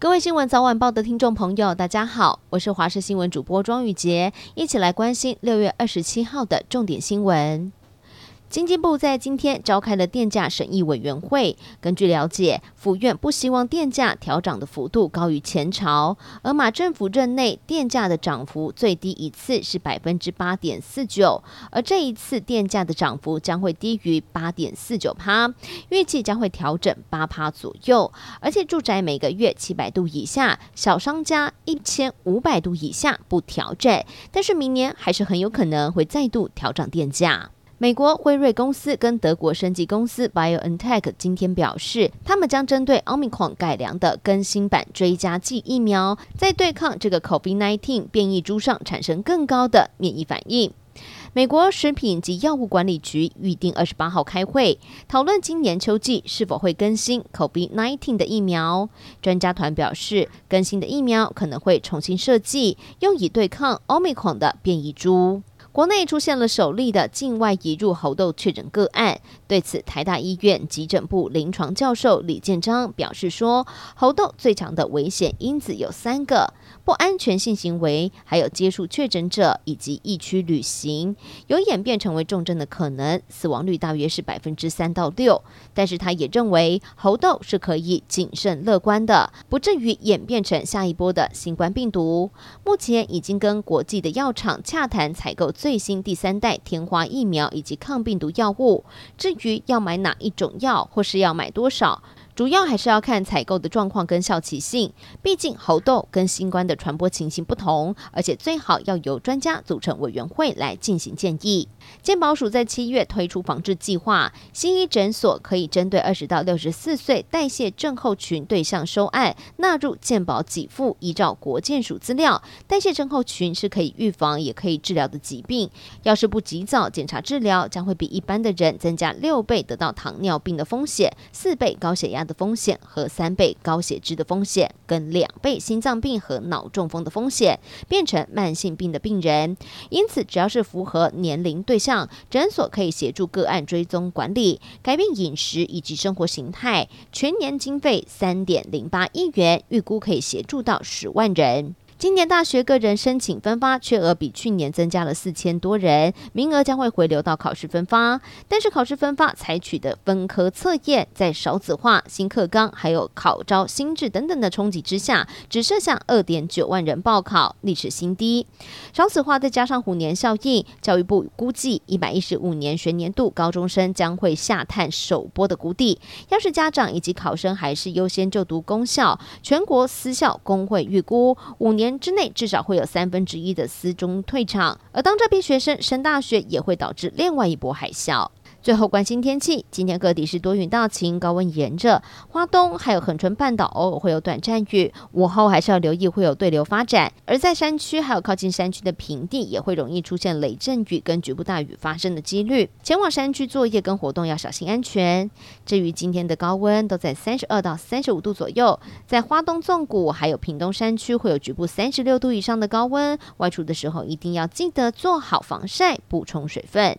各位新闻早晚报的听众朋友，大家好，我是华视新闻主播庄宇洁，一起来关心六月二十七号的重点新闻。经济部在今天召开了电价审议委员会。根据了解，府院不希望电价调涨的幅度高于前朝，而马政府任内电价的涨幅最低一次是百分之八点四九，而这一次电价的涨幅将会低于八点四九趴，预计将会调整八趴左右。而且住宅每个月七百度以下，小商家一千五百度以下不调整，但是明年还是很有可能会再度调涨电价。美国辉瑞公司跟德国生技公司 BioNTech 今天表示，他们将针对 Omicron 改良的更新版追加剂疫苗，在对抗这个 COVID-19 变异株上产生更高的免疫反应。美国食品及药物管理局预定二十八号开会，讨论今年秋季是否会更新 COVID-19 的疫苗。专家团表示，更新的疫苗可能会重新设计，用以对抗 Omicron 的变异株。国内出现了首例的境外移入猴痘确诊个案，对此，台大医院急诊部临床教授李建章表示说，猴痘最强的危险因子有三个：不安全性行为，还有接触确诊者以及疫区旅行，有演变成为重症的可能，死亡率大约是百分之三到六。但是他也认为猴痘是可以谨慎乐观的，不至于演变成下一波的新冠病毒。目前已经跟国际的药厂洽谈采购最新第三代天花疫苗以及抗病毒药物，至于要买哪一种药或是要买多少，主要还是要看采购的状况跟效期性，毕竟猴痘跟新冠的传播情形不同，而且最好要由专家组成委员会来进行建议。健保署在七月推出防治计划，新医诊所可以针对二十到六十四岁代谢症候群对象收案，纳入健保给付。依照国健署资料，代谢症候群是可以预防也可以治疗的疾病，要是不及早检查治疗，将会比一般的人增加六倍得到糖尿病的风险，四倍高血压的风险和三倍高血脂的风险，跟两倍心脏病和脑中风的风险，变成慢性病的病人。因此，只要是符合年龄对象，诊所可以协助个案追踪管理，改变饮食以及生活形态。全年经费三点零八亿元，预估可以协助到十万人。今年大学个人申请分发缺额比去年增加了四千多人，名额将会回流到考试分发。但是考试分发采取的分科测验，在少子化、新课纲还有考招新制等等的冲击之下，只设下二点九万人报考，历史新低。少子化再加上虎年效应，教育部估计一百一十五年学年度高中生将会下探首波的谷底。要是家长以及考生还是优先就读公校，全国私校工会预估五年之内至少会有三分之一的私中退场，而当这批学生升大学，也会导致另外一波海啸。最后关心天气，今天各地是多云到晴，高温炎热，花东还有恒春半岛偶尔会有短暂雨，午后还是要留意会有对流发展。而在山区还有靠近山区的平地，也会容易出现雷阵雨跟局部大雨发生的几率。前往山区作业跟活动要小心安全。至于今天的高温都在三十二到三十五度左右，在花东纵谷还有屏东山区会有局部三十六度以上的高温，外出的时候一定要记得做好防晒，补充水分。